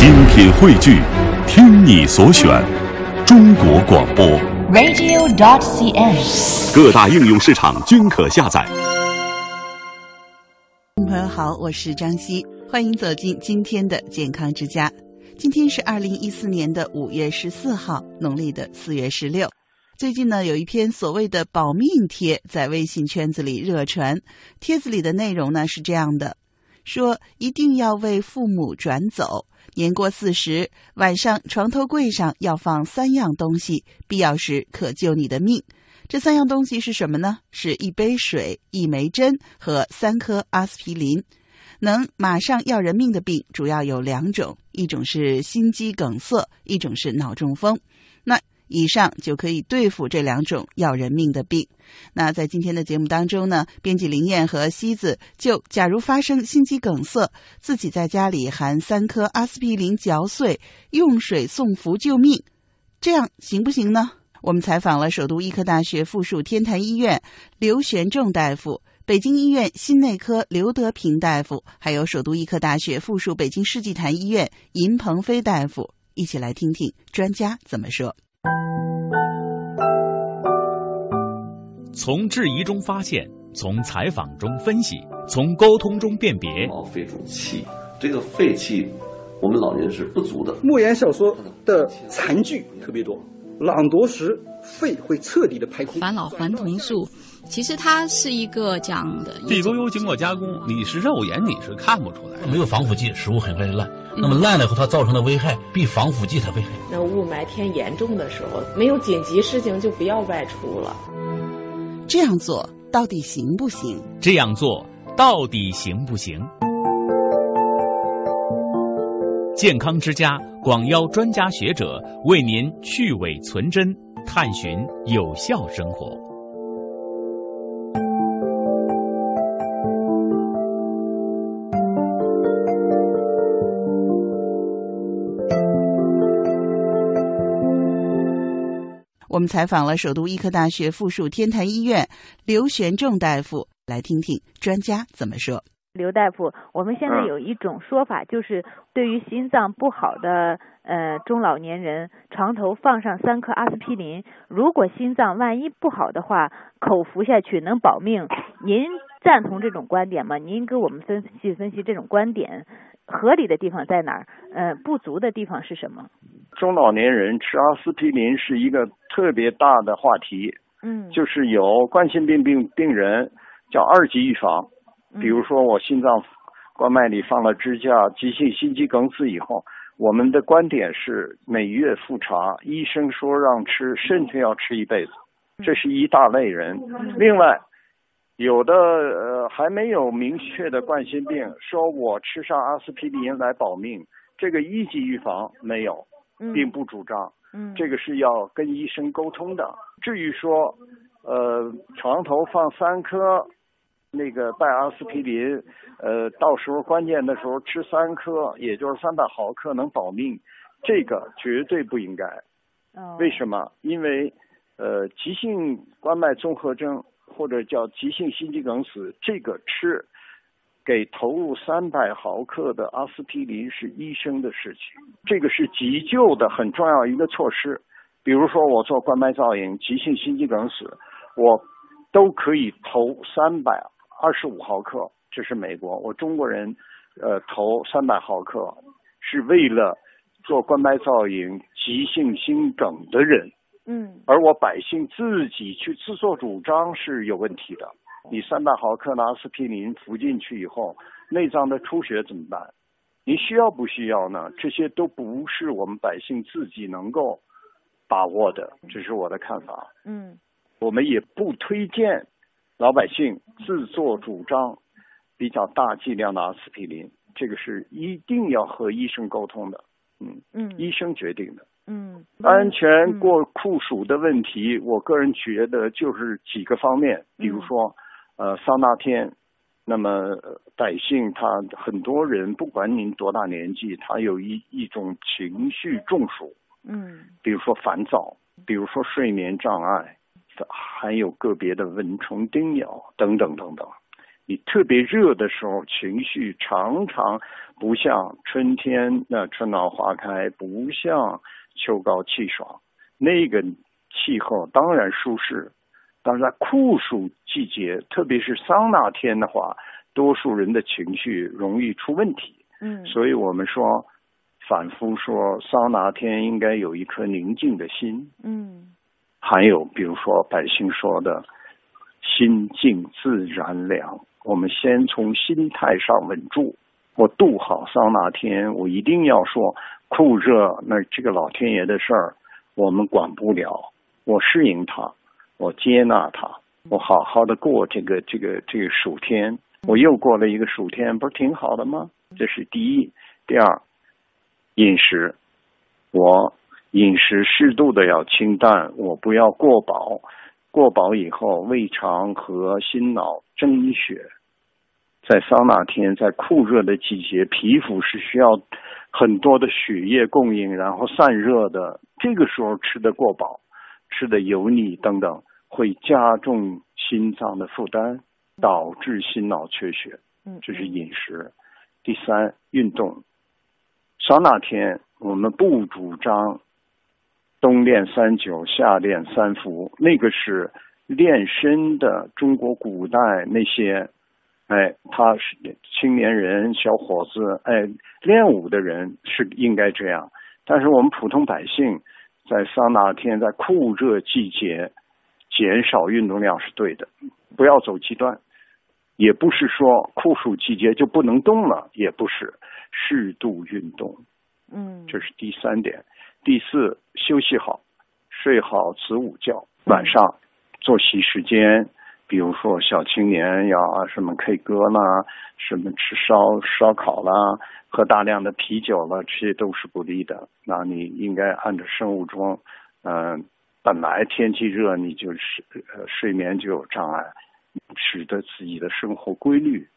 精品汇聚，听你所选，中国广播。radio.dot.cn，。各大应用市场均可下载。朋友好，我是张希，欢迎走进今天的健康之家。今天是二零一四年的五月十四号，农历的四月十六。最近呢，有一篇所谓的保命贴在微信圈子里热传，帖子里的内容呢是这样的：说一定要为父母转走，年过四十，晚上床头柜上要放三样东西，必要时可救你的命。这三样东西是什么呢？是一杯水、一枚针和三颗阿司匹林。能马上要人命的病主要有两种，一种是心肌梗塞，一种是脑中风。那以上就可以对付这两种要人命的病。那在今天的节目当中呢，编辑林燕和西子就假如发生心肌梗塞，自己在家里含三颗阿司匹林嚼碎，用水送服救命，这样行不行呢？我们采访了首都医科大学附属天坛医院刘玄仲大夫。北京医院心内科刘德平大夫，还有首都医科大学附属北京世纪坛医院尹鹏飞大夫，一起来听听专家怎么说。从质疑中发现，从采访中分析，从沟通中辨别。毛肺主气，这个肺气我们老年人是不足的。莫言小说的残句特别多，朗读时肺会彻底的排空。返老还童术。其实它是一个讲的地沟油经过加工，你是肉眼你是看不出来。没有防腐剂，食物很快就烂。嗯、那么烂了以后，它造成的危害比防腐剂它危害。那雾霾天严重的时候，没有紧急事情就不要外出了。这样做到底行不行？这样做到底行不行？健康之家广邀专家学者为您去伪存真，探寻有效生活。我们采访了首都医科大学附属天坛医院刘玄仲大夫，来听听专家怎么说。刘大夫，我们现在有一种说法，就是对于心脏不好的呃中老年人，床头放上三颗阿司匹林，如果心脏万一不好的话，口服下去能保命。您赞同这种观点吗？您给我们分析分析这种观点合理的地方在哪儿？呃，不足的地方是什么？中老年人吃阿司匹林是一个特别大的话题，嗯，就是有冠心病病病人叫二级预防，比如说我心脏冠脉里放了支架，急性心肌梗死以后，我们的观点是每月复查，医生说让吃，甚至要吃一辈子，这是一大类人。另外，有的呃还没有明确的冠心病，说我吃上阿司匹林来保命，这个一级预防没有。并不主张，嗯，这个是要跟医生沟通的。至于说，呃，床头放三颗那个拜阿司匹林，呃，到时候关键的时候吃三颗，也就是三百毫克能保命，这个绝对不应该。哦，为什么？因为呃，急性冠脉综合征或者叫急性心肌梗死，这个吃。给投入三百毫克的阿司匹林是医生的事情，这个是急救的很重要一个措施。比如说我做冠脉造影、急性心肌梗死，我都可以投三百二十五毫克，这是美国。我中国人，呃，投三百毫克是为了做冠脉造影急性心梗的人。嗯，而我百姓自己去自作主张是有问题的。你三百毫克的阿司匹林服进去以后，内脏的出血怎么办？你需要不需要呢？这些都不是我们百姓自己能够把握的，这是我的看法。嗯，我们也不推荐老百姓自作主张比较大剂量的阿司匹林，这个是一定要和医生沟通的。嗯嗯，医生决定的。嗯，安全过酷暑的问题，我个人觉得就是几个方面，比如说。呃，桑拿天，那么百姓他很多人，不管您多大年纪，他有一一种情绪中暑，嗯，比如说烦躁，比如说睡眠障碍，还有个别的蚊虫叮咬等等等等。你特别热的时候，情绪常常不像春天那春暖花开，不像秋高气爽。那个气候当然舒适，但是在酷暑季节，特别是桑拿天的话，多数人的情绪容易出问题。嗯，所以我们说，反复说，桑拿天应该有一颗宁静的心。嗯，还有比如说百姓说的“心静自然凉”。我们先从心态上稳住，我度好桑拿天，我一定要说酷热，那这个老天爷的事儿我们管不了，我适应它，我接纳它，我好好的过这个这个这个暑天，我又过了一个暑天，不是挺好的吗？这是第一，第二，饮食，我饮食适度的要清淡，我不要过饱。过饱以后，胃肠和心脑蒸血，在桑拿天，在酷热的季节，皮肤是需要很多的血液供应，然后散热的。这个时候吃的过饱，吃的油腻等等，会加重心脏的负担，导致心脑缺血。嗯这是饮食。第三，运动。桑拿天，我们不主张。冬练三九，夏练三伏，那个是练身的。中国古代那些，哎，他是青年人、小伙子，哎，练武的人是应该这样。但是我们普通百姓，在桑拿天，在酷热季节，减少运动量是对的，不要走极端。也不是说酷暑季节就不能动了，也不是，适度运动。嗯，这是第三点。第四，休息好，睡好子午觉。晚上作息时间，比如说小青年要什么 K 歌啦，什么吃烧烧烤啦，喝大量的啤酒了，这些都是不利的。那你应该按照生物钟，嗯，本来天气热，你就是呃睡眠就有障碍，使得自己的生活规律。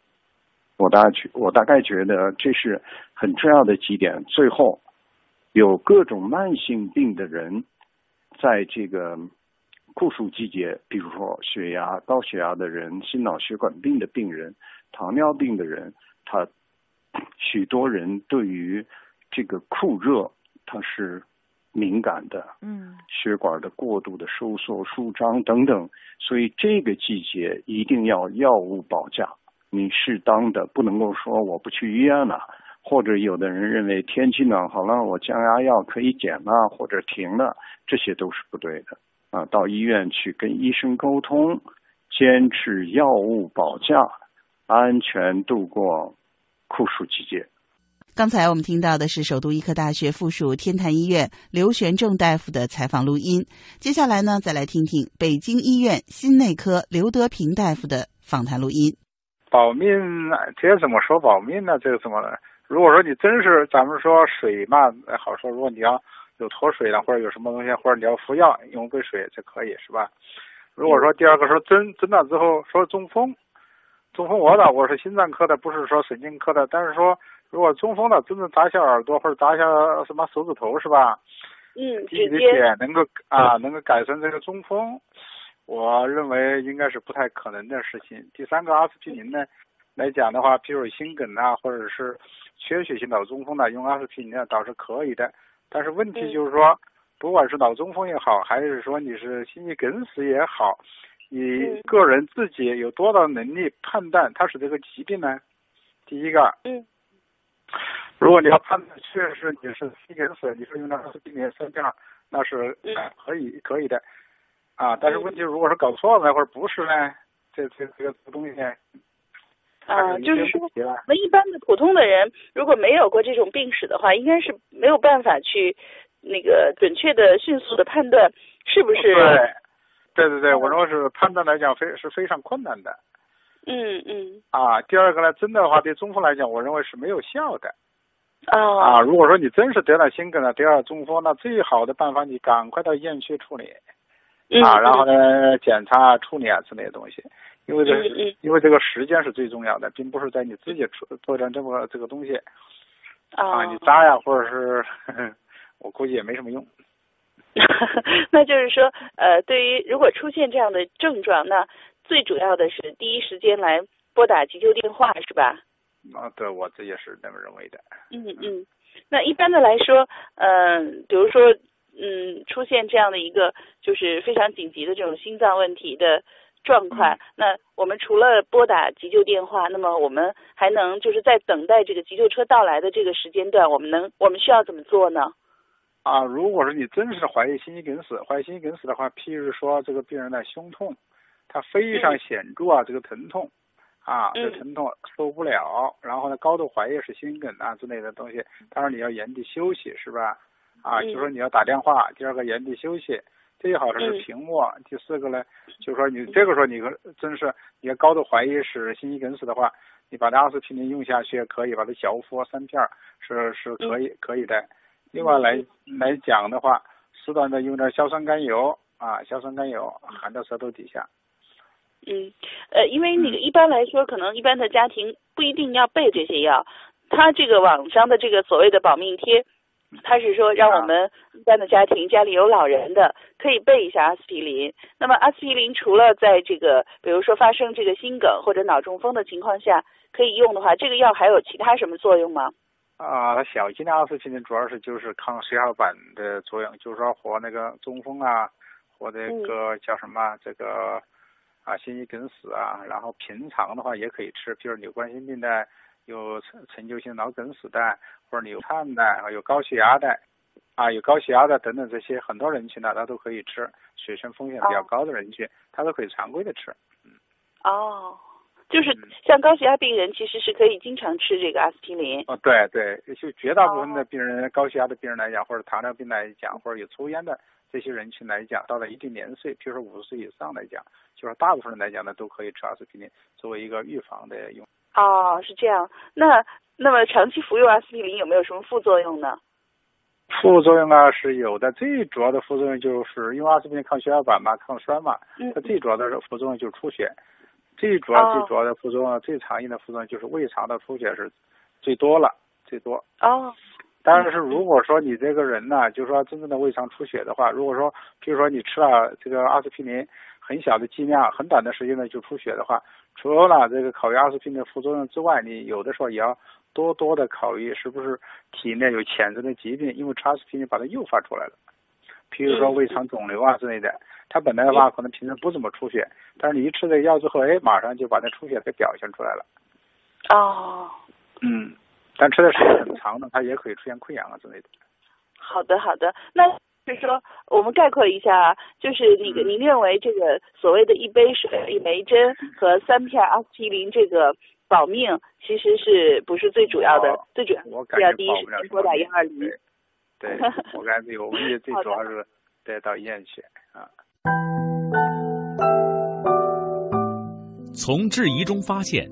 我大觉我大概觉得这是很重要的几点。最后。有各种慢性病的人，在这个酷暑季节，比如说血压高血压的人、心脑血管病的病人、糖尿病的人，他许多人对于这个酷热他是敏感的，嗯，血管的过度的收缩、舒张等等，所以这个季节一定要药物保驾，你适当的不能够说我不去医院了。或者有的人认为天气暖和了，我降压药可以减了或者停了，这些都是不对的啊！到医院去跟医生沟通，坚持药物保驾，安全度过酷暑季节。刚才我们听到的是首都医科大学附属天坛医院刘玄正大夫的采访录音。接下来呢，再来听听北京医院心内科刘德平大夫的访谈录音。保命，这怎么说保命呢？这个怎么？如果说你真是咱们说水嘛，好说。如果你要有脱水了，或者有什么东西，或者你要服药用杯水，这可以是吧？如果说第二个说针针了之后说中风，中风我的我是心脏科的，不是说神经科的。但是说如果中风了，真的扎下耳朵或者扎下什么手指头是吧？嗯，滴的血能够啊能够改善这个中风，我认为应该是不太可能的事情。第三个阿司匹林呢？来讲的话，譬如心梗啊，或者是缺血性脑中风的，用阿司匹林倒是可以的。但是问题就是说，不管是脑中风也好，还是说你是心肌梗死也好，你个人自己有多大能力判断它是这个疾病呢？第一个，嗯，如果你要判断确实你是心梗死，你说用阿司匹林三降，那是可以可以的。啊，但是问题如果是搞错了或者不是呢？这这这个东西。啊，就是说，我们一般的普通的人，如果没有过这种病史的话，应该是没有办法去那个准确的、迅速的判断是不是。对，对对对，我认为是判断来讲非是非常困难的。嗯嗯。啊，第二个呢，真的话对中风来讲，我认为是没有效的。啊。啊，如果说你真是得了心梗了，得了中风，那最好的办法，你赶快到医院去处理。啊，然后呢，检查、处理啊之类的东西。因为这，因为这个时间是最重要的，并不是在你自己做做点这么这个东西，啊，你扎呀，或者是，我估计也没什么用。那就是说，呃，对于如果出现这样的症状，那最主要的是第一时间来拨打急救电话，是吧？啊，对，我这也是这么认为的。嗯嗯，那一般的来说，嗯，比如说，嗯，出现这样的一个就是非常紧急的这种心脏问题的状况，那我们除了拨打急救电话，那么我们还能就是在等待这个急救车到来的这个时间段，我们能我们需要怎么做呢？啊，如果说你真是怀疑心肌梗死，怀疑心肌梗死的话，譬如说这个病人的胸痛，他非常显著啊，这个疼痛。啊，这疼痛受不了，然后呢，高度怀疑是心梗啊之类的东西，当然你要原地休息，是吧？啊，就说你要打电话，第二个原地休息，最好是平卧，第四个呢，就说你这个时候你真是你要高度怀疑是心肌梗死的话，你把阿司匹林用下去可以，把它嚼服三片是是可以可以的。另外来来讲的话，适当的用点硝酸甘油啊，硝酸甘油含到舌头底下。嗯，呃，因为那个一般来说，可能一般的家庭不一定要备这些药。他这个网上的这个所谓的保命贴，他是说让我们一般的家庭家里有老人的可以备一下阿司匹林。那么阿司匹林除了在这个比如说发生这个心梗或者脑中风的情况下可以用的话，这个药还有其他什么作用吗？啊，它小剂量阿司匹林主要是就是抗血小板的作用，就是说和那个中风啊，和那个叫什么这个。啊，心肌梗死啊，然后平常的话也可以吃，比如你有冠心病的，有陈陈旧性脑梗死的，或者你有颤的，有高血压的，啊，有高血压的等等这些很多人群呢，他都可以吃，血栓风险比较高的人群，他都可以常规的吃。嗯。哦，就是像高血压病人，其实是可以经常吃这个阿司匹林。哦，对对，就绝大部分的病人，高血压的病人来讲，或者糖尿病来讲，或者有抽烟的。这些人群来讲，到了一定年岁，比如说五十岁以上来讲，就是大部分人来讲呢，都可以吃阿司匹林作为一个预防的用。哦，是这样。那那么长期服用阿司匹林有没有什么副作用呢？副作用啊是有的，最主要的副作用就是因为阿司匹林抗血小板嘛，抗栓嘛，它最主要的副作用就是出血。最主要最主要的副作用，最常见的副作用就是胃肠的出血是最多了，最多。哦。但是如果说你这个人呢，就是说真正的胃肠出血的话，如果说，比如说你吃了这个阿司匹林很小的剂量，很短的时间内就出血的话，除了这个考虑阿司匹林的副作用之外，你有的时候也要多多的考虑是不是体内有潜在的疾病，因为阿司匹林把它诱发出来了，譬如说胃肠肿瘤啊之类的，它本来的话可能平时不怎么出血，但是你一吃这个药之后，哎，马上就把那出血给表现出来了。哦。嗯。但吃的时间很长呢，它也可以出现溃疡啊之类的。好的，好的，那就是说，我们概括一下，就是那个您认为这个所谓的一杯水、一枚针和三片阿司匹林这个保命，其实是不是最主要的？最主要要第一时间拨打幺二零。对，我感觉我们也最主要是带到医院去啊。从质疑中发现。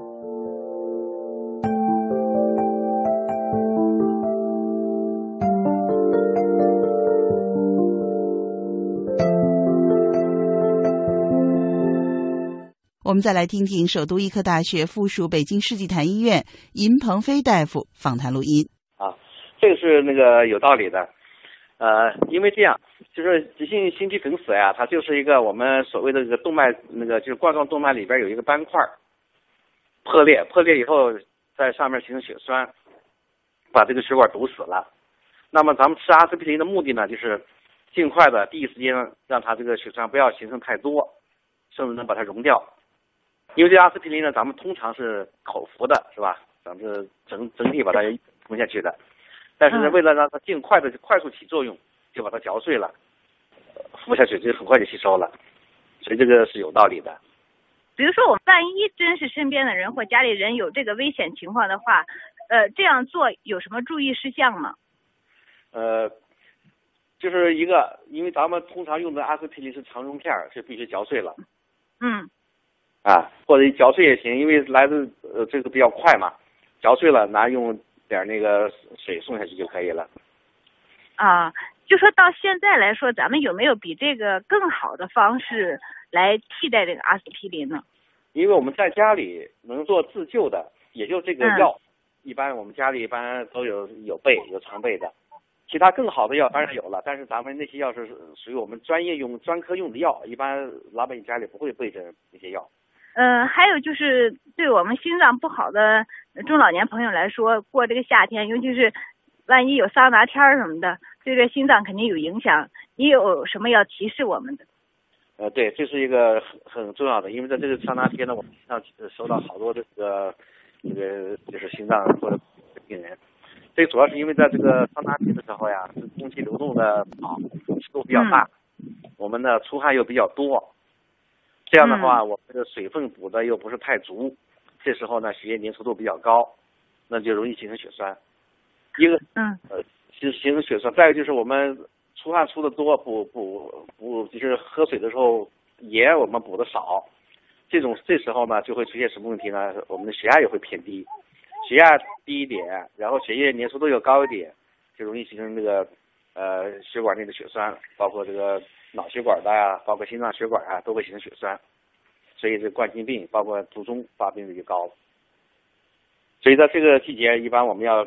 我们再来听听首都医科大学附属北京世纪坛医院尹鹏飞大夫访谈录音。啊，这个是那个有道理的，呃，因为这样，就是急性心肌梗死呀，它就是一个我们所谓的这个动脉，那个就是冠状动脉里边有一个斑块破裂，破裂以后在上面形成血栓，把这个血管堵死了。那么咱们吃阿司匹林的目的呢，就是尽快的第一时间让它这个血栓不要形成太多，甚至能把它溶掉。因为这阿司匹林呢，咱们通常是口服的，是吧？咱们是整整体把它吞下去的。但是呢，为了让它尽快的快速起作用，就把它嚼碎了，服下去就很快就吸收了。所以这个是有道理的。比如说我万一真是身边的人或家里人有这个危险情况的话，呃，这样做有什么注意事项吗？呃，就是一个，因为咱们通常用的阿司匹林是肠溶片，是必须嚼碎了。嗯。啊，或者嚼碎也行，因为来的呃这个比较快嘛，嚼碎了拿用点那个水送下去就可以了。啊，就说到现在来说，咱们有没有比这个更好的方式来替代这个阿司匹林呢？因为我们在家里能做自救的，也就这个药，一般我们家里一般都有有备有常备的。其他更好的药当然有了，但是咱们那些药是属于我们专业用、专科用的药，一般老百姓家里不会备着那些药。嗯，还有就是对我们心脏不好的中老年朋友来说，过这个夏天，尤其是万一有桑拿天儿什么的，对这心脏肯定有影响。你有什么要提示我们的？呃，对，这是一个很很重要的，因为在这个桑拿天呢，我们上收到好多这个这个就是心脏或者病人。这主要是因为在这个桑拿天的时候呀，空气流动的好，湿度比较大，我们的出汗又比较多。这样的话，我们的水分补的又不是太足，这时候呢，血液粘稠度比较高，那就容易形成血栓。一个，嗯，呃，形形成血栓。再一个就是我们出汗出的多，补补补，就是喝水的时候盐我们补的少，这种这时候呢就会出现什么问题呢？我们的血压也会偏低，血压低一点，然后血液粘稠度又高一点，就容易形成这个呃血管内的血栓，包括这个。脑血管的呀，包括心脏血管啊，都会形成血栓，所以这冠心病，包括卒中发病率就高了。所以在这个季节，一般我们要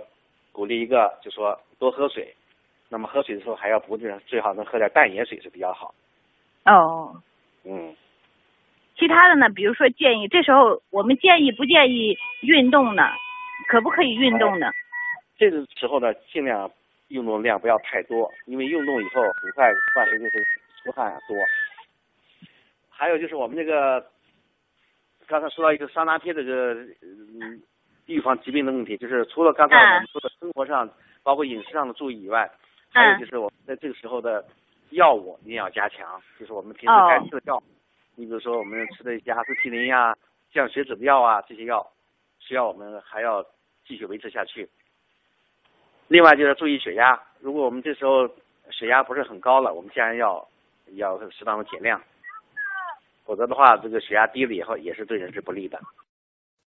鼓励一个，就说多喝水。那么喝水的时候还要补点，最好能喝点淡盐水是比较好。哦。嗯。其他的呢？比如说建议，这时候我们建议不建议运动呢？可不可以运动呢？这个时候呢，尽量运动量不要太多，因为运动以后很快伴随就是。出汗多，还有就是我们这个刚才说到一个桑拿贴这个嗯预防疾病的问题，就是除了刚才我们说的生活上包括饮食上的注意以外，还有就是我们在这个时候的药物一定要加强，就是我们平时该吃的药，你比如说我们吃的一些阿司匹林呀、降血脂的药啊，这些药需要我们还要继续维持下去。另外就是注意血压，如果我们这时候血压不是很高了，我们当然要。要适当的减量，否则的话，这个血压低了以后也是对人是不利的。